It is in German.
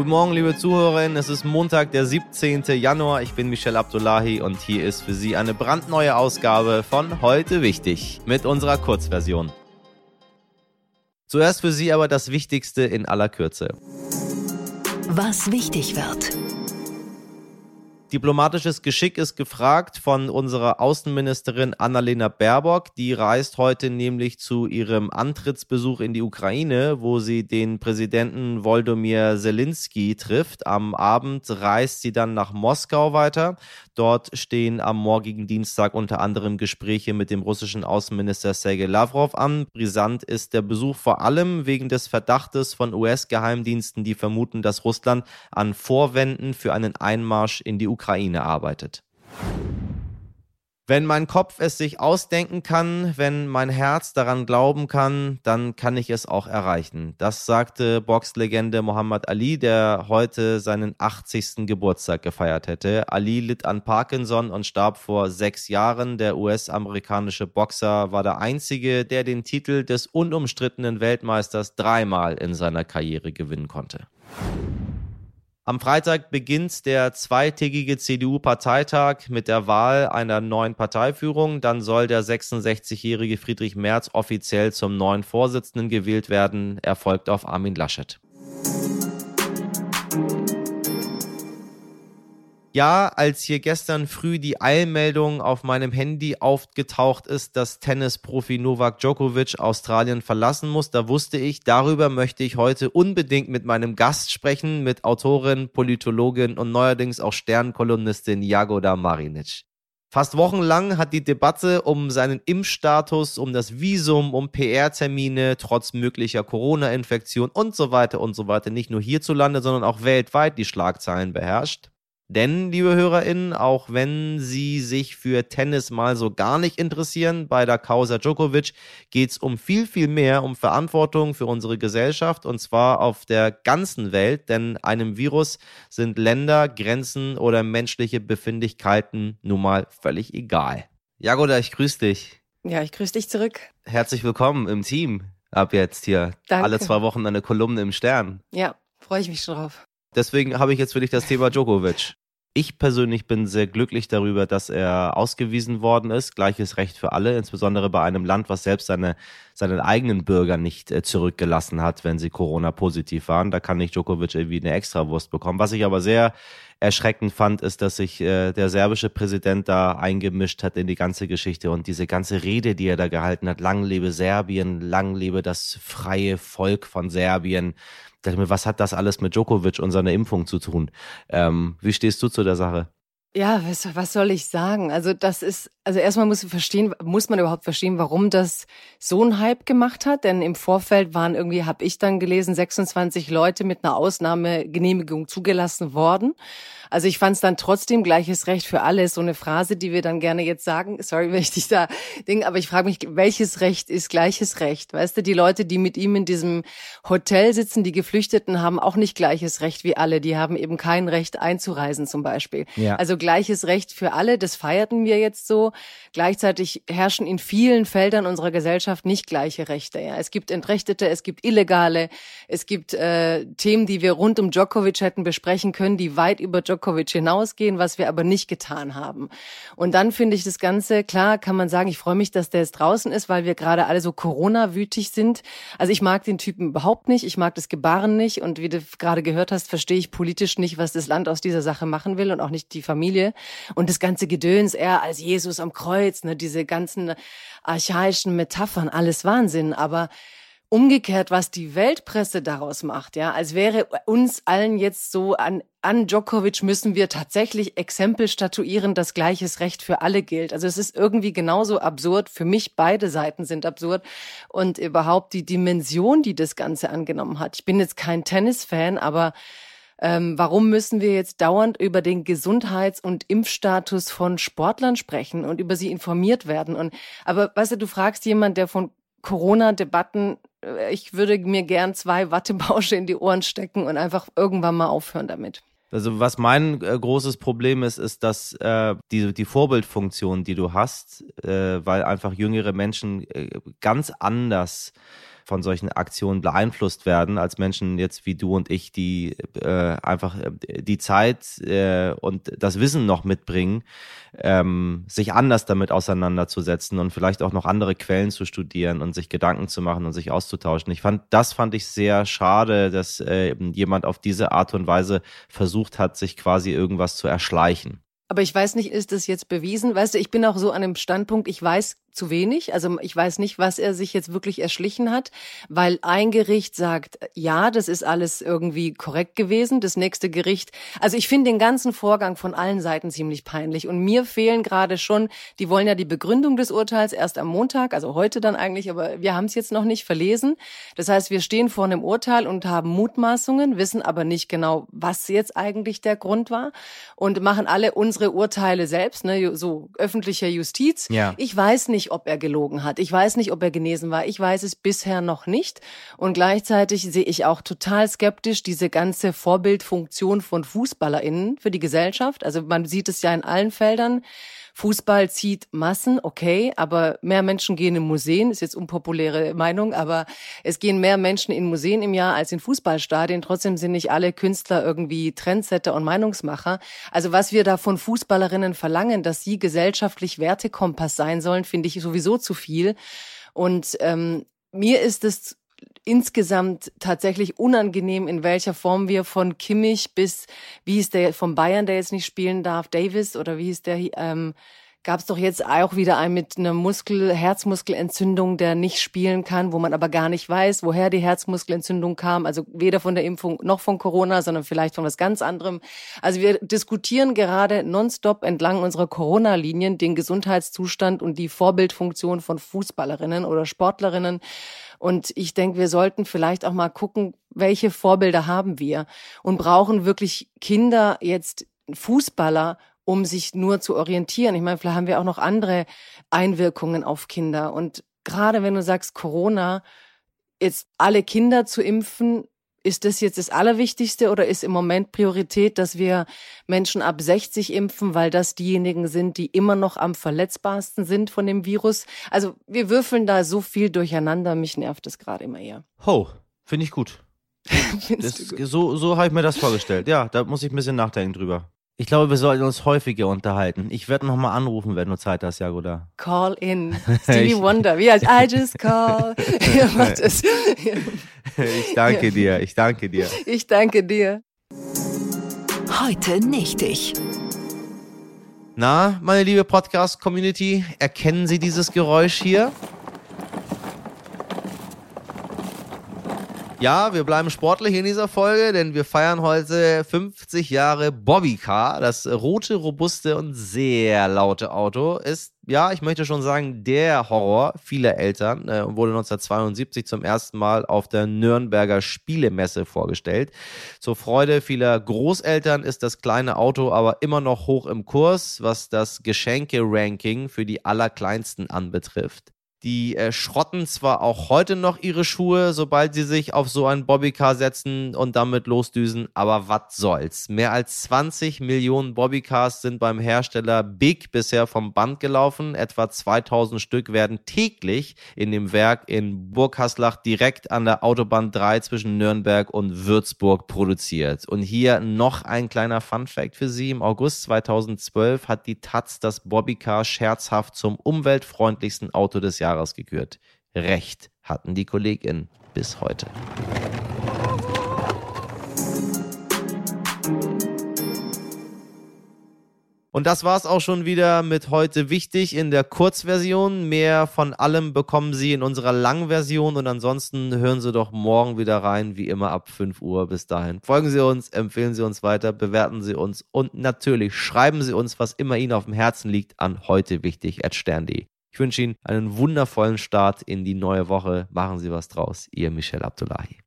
Guten Morgen, liebe Zuhörerinnen. Es ist Montag, der 17. Januar. Ich bin Michel Abdullahi und hier ist für Sie eine brandneue Ausgabe von Heute Wichtig mit unserer Kurzversion. Zuerst für Sie aber das Wichtigste in aller Kürze. Was wichtig wird. Diplomatisches Geschick ist gefragt von unserer Außenministerin Annalena Baerbock. Die reist heute nämlich zu ihrem Antrittsbesuch in die Ukraine, wo sie den Präsidenten Volodymyr Zelensky trifft. Am Abend reist sie dann nach Moskau weiter. Dort stehen am morgigen Dienstag unter anderem Gespräche mit dem russischen Außenminister Sergei Lavrov an. Brisant ist der Besuch vor allem wegen des Verdachtes von US-Geheimdiensten, die vermuten, dass Russland an Vorwänden für einen Einmarsch in die Ukraine Ukraine arbeitet. Wenn mein Kopf es sich ausdenken kann, wenn mein Herz daran glauben kann, dann kann ich es auch erreichen. Das sagte Boxlegende Muhammad Ali, der heute seinen 80. Geburtstag gefeiert hätte. Ali litt an Parkinson und starb vor sechs Jahren. Der US-amerikanische Boxer war der einzige, der den Titel des unumstrittenen Weltmeisters dreimal in seiner Karriere gewinnen konnte. Am Freitag beginnt der zweitägige CDU-Parteitag mit der Wahl einer neuen Parteiführung. Dann soll der 66-jährige Friedrich Merz offiziell zum neuen Vorsitzenden gewählt werden. Er folgt auf Armin Laschet. Ja, als hier gestern früh die Eilmeldung auf meinem Handy aufgetaucht ist, dass Tennisprofi Novak Djokovic Australien verlassen muss, da wusste ich, darüber möchte ich heute unbedingt mit meinem Gast sprechen, mit Autorin, Politologin und neuerdings auch Sternkolumnistin Jagoda Marinic. Fast wochenlang hat die Debatte um seinen Impfstatus, um das Visum, um PR-Termine trotz möglicher Corona-Infektion und so weiter und so weiter nicht nur hierzulande, sondern auch weltweit die Schlagzeilen beherrscht. Denn, liebe HörerInnen, auch wenn Sie sich für Tennis mal so gar nicht interessieren, bei der Causa Djokovic geht es um viel, viel mehr, um Verantwortung für unsere Gesellschaft und zwar auf der ganzen Welt, denn einem Virus sind Länder, Grenzen oder menschliche Befindlichkeiten nun mal völlig egal. Jagoda, ich grüße dich. Ja, ich grüße dich zurück. Herzlich willkommen im Team. Ab jetzt hier. Danke. Alle zwei Wochen eine Kolumne im Stern. Ja, freue ich mich schon drauf. Deswegen habe ich jetzt für dich das Thema Djokovic. Ich persönlich bin sehr glücklich darüber, dass er ausgewiesen worden ist. Gleiches Recht für alle, insbesondere bei einem Land, was selbst seine, seinen eigenen Bürger nicht äh, zurückgelassen hat, wenn sie Corona-positiv waren. Da kann nicht Djokovic irgendwie eine Extrawurst bekommen. Was ich aber sehr erschreckend fand, ist, dass sich äh, der serbische Präsident da eingemischt hat in die ganze Geschichte und diese ganze Rede, die er da gehalten hat, lang lebe Serbien, lang lebe das freie Volk von Serbien dachte mir, was hat das alles mit Djokovic und seiner Impfung zu tun? Ähm, wie stehst du zu der Sache? Ja, was, was soll ich sagen? Also das ist, also erstmal muss verstehen, muss man überhaupt verstehen, warum das so einen Hype gemacht hat. Denn im Vorfeld waren irgendwie, habe ich dann gelesen, 26 Leute mit einer Ausnahmegenehmigung zugelassen worden. Also ich fand es dann trotzdem gleiches Recht für alle, so eine Phrase, die wir dann gerne jetzt sagen. Sorry, wenn ich dich da Ding, aber ich frage mich, welches Recht ist gleiches Recht? Weißt du, die Leute, die mit ihm in diesem Hotel sitzen, die Geflüchteten, haben auch nicht gleiches Recht wie alle. Die haben eben kein Recht einzureisen zum Beispiel. Ja. Also gleiches Recht für alle, das feierten wir jetzt so. Gleichzeitig herrschen in vielen Feldern unserer Gesellschaft nicht gleiche Rechte. Ja. Es gibt Entrechtete, es gibt Illegale, es gibt äh, Themen, die wir rund um Djokovic hätten besprechen können, die weit über Djokovic Djokovic hinausgehen, was wir aber nicht getan haben. Und dann finde ich das Ganze, klar kann man sagen, ich freue mich, dass der jetzt draußen ist, weil wir gerade alle so Corona-wütig sind. Also ich mag den Typen überhaupt nicht, ich mag das Gebaren nicht und wie du gerade gehört hast, verstehe ich politisch nicht, was das Land aus dieser Sache machen will und auch nicht die Familie. Und das ganze Gedöns, er als Jesus am Kreuz, ne, diese ganzen archaischen Metaphern, alles Wahnsinn, aber Umgekehrt, was die Weltpresse daraus macht, ja, als wäre uns allen jetzt so an, an Djokovic müssen wir tatsächlich Exempel statuieren, dass gleiches Recht für alle gilt. Also es ist irgendwie genauso absurd. Für mich beide Seiten sind absurd. Und überhaupt die Dimension, die das Ganze angenommen hat. Ich bin jetzt kein Tennisfan, aber ähm, warum müssen wir jetzt dauernd über den Gesundheits- und Impfstatus von Sportlern sprechen und über sie informiert werden? Und aber weißt du, du fragst jemand, der von Corona-Debatten, äh, ich würde mir gern zwei Wattebausche in die Ohren stecken und einfach irgendwann mal aufhören damit. Also was mein äh, großes Problem ist, ist, dass äh, die, die Vorbildfunktion, die du hast, äh, weil einfach jüngere Menschen äh, ganz anders von solchen Aktionen beeinflusst werden, als Menschen jetzt wie du und ich, die äh, einfach äh, die Zeit äh, und das Wissen noch mitbringen, ähm, sich anders damit auseinanderzusetzen und vielleicht auch noch andere Quellen zu studieren und sich Gedanken zu machen und sich auszutauschen. Ich fand, das fand ich sehr schade, dass äh, jemand auf diese Art und Weise versucht hat, sich quasi irgendwas zu erschleichen. Aber ich weiß nicht, ist das jetzt bewiesen? Weißt du, ich bin auch so an dem Standpunkt, ich weiß zu wenig. Also ich weiß nicht, was er sich jetzt wirklich erschlichen hat, weil ein Gericht sagt, ja, das ist alles irgendwie korrekt gewesen. Das nächste Gericht, also ich finde den ganzen Vorgang von allen Seiten ziemlich peinlich. Und mir fehlen gerade schon, die wollen ja die Begründung des Urteils erst am Montag, also heute dann eigentlich, aber wir haben es jetzt noch nicht verlesen. Das heißt, wir stehen vor einem Urteil und haben Mutmaßungen, wissen aber nicht genau, was jetzt eigentlich der Grund war und machen alle unsere Urteile selbst, ne, so öffentlicher Justiz. Ja. Ich weiß nicht, nicht, ob er gelogen hat. Ich weiß nicht, ob er genesen war. Ich weiß es bisher noch nicht. Und gleichzeitig sehe ich auch total skeptisch diese ganze Vorbildfunktion von FußballerInnen für die Gesellschaft. Also man sieht es ja in allen Feldern. Fußball zieht Massen, okay, aber mehr Menschen gehen in Museen, ist jetzt unpopuläre Meinung, aber es gehen mehr Menschen in Museen im Jahr als in Fußballstadien. Trotzdem sind nicht alle Künstler irgendwie Trendsetter und Meinungsmacher. Also was wir da von Fußballerinnen verlangen, dass sie gesellschaftlich Wertekompass sein sollen, finde ich sowieso zu viel. Und ähm, mir ist es insgesamt tatsächlich unangenehm, in welcher Form wir von Kimmich bis, wie ist der von Bayern, der jetzt nicht spielen darf, Davis oder wie ist der, ähm, gab es doch jetzt auch wieder einen mit einer Muskel, Herzmuskelentzündung, der nicht spielen kann, wo man aber gar nicht weiß, woher die Herzmuskelentzündung kam. Also weder von der Impfung noch von Corona, sondern vielleicht von was ganz anderem. Also wir diskutieren gerade nonstop entlang unserer Corona-Linien den Gesundheitszustand und die Vorbildfunktion von Fußballerinnen oder Sportlerinnen. Und ich denke, wir sollten vielleicht auch mal gucken, welche Vorbilder haben wir und brauchen wirklich Kinder jetzt Fußballer, um sich nur zu orientieren. Ich meine, vielleicht haben wir auch noch andere Einwirkungen auf Kinder. Und gerade wenn du sagst Corona, jetzt alle Kinder zu impfen, ist das jetzt das Allerwichtigste oder ist im Moment Priorität, dass wir Menschen ab 60 impfen, weil das diejenigen sind, die immer noch am verletzbarsten sind von dem Virus? Also wir würfeln da so viel durcheinander, mich nervt das gerade immer eher. Ho, finde ich gut. das. So, so habe ich mir das vorgestellt. Ja, da muss ich ein bisschen nachdenken drüber. Ich glaube, wir sollten uns häufiger unterhalten. Ich werde nochmal anrufen, wenn du Zeit hast, Jagoda. Call in. Stevie Wonder. Wie heißt I just call. ich danke dir. Ich danke dir. Ich danke dir. Heute nicht ich. Na, meine liebe Podcast-Community, erkennen Sie dieses Geräusch hier? Ja, wir bleiben sportlich in dieser Folge, denn wir feiern heute 50 Jahre Bobbycar. Das rote, robuste und sehr laute Auto ist, ja, ich möchte schon sagen, der Horror vieler Eltern äh, wurde 1972 zum ersten Mal auf der Nürnberger Spielemesse vorgestellt. Zur Freude vieler Großeltern ist das kleine Auto aber immer noch hoch im Kurs, was das Geschenke-Ranking für die Allerkleinsten anbetrifft. Die äh, schrotten zwar auch heute noch ihre Schuhe, sobald sie sich auf so ein Bobbycar setzen und damit losdüsen, aber was soll's. Mehr als 20 Millionen Bobbycars sind beim Hersteller Big bisher vom Band gelaufen. Etwa 2000 Stück werden täglich in dem Werk in Burghaslach direkt an der Autobahn 3 zwischen Nürnberg und Würzburg produziert. Und hier noch ein kleiner Fun-Fact für Sie. Im August 2012 hat die Taz das Bobbycar scherzhaft zum umweltfreundlichsten Auto des Jahres Jahres gekürt. Recht hatten die KollegInnen bis heute. Und das war's auch schon wieder mit heute wichtig in der Kurzversion. Mehr von allem bekommen Sie in unserer Langversion und ansonsten hören Sie doch morgen wieder rein, wie immer ab 5 Uhr. Bis dahin. Folgen Sie uns, empfehlen Sie uns weiter, bewerten Sie uns und natürlich schreiben Sie uns, was immer Ihnen auf dem Herzen liegt, an heute wichtig at stern.de. Ich wünsche Ihnen einen wundervollen Start in die neue Woche. Machen Sie was draus. Ihr Michel Abdullahi.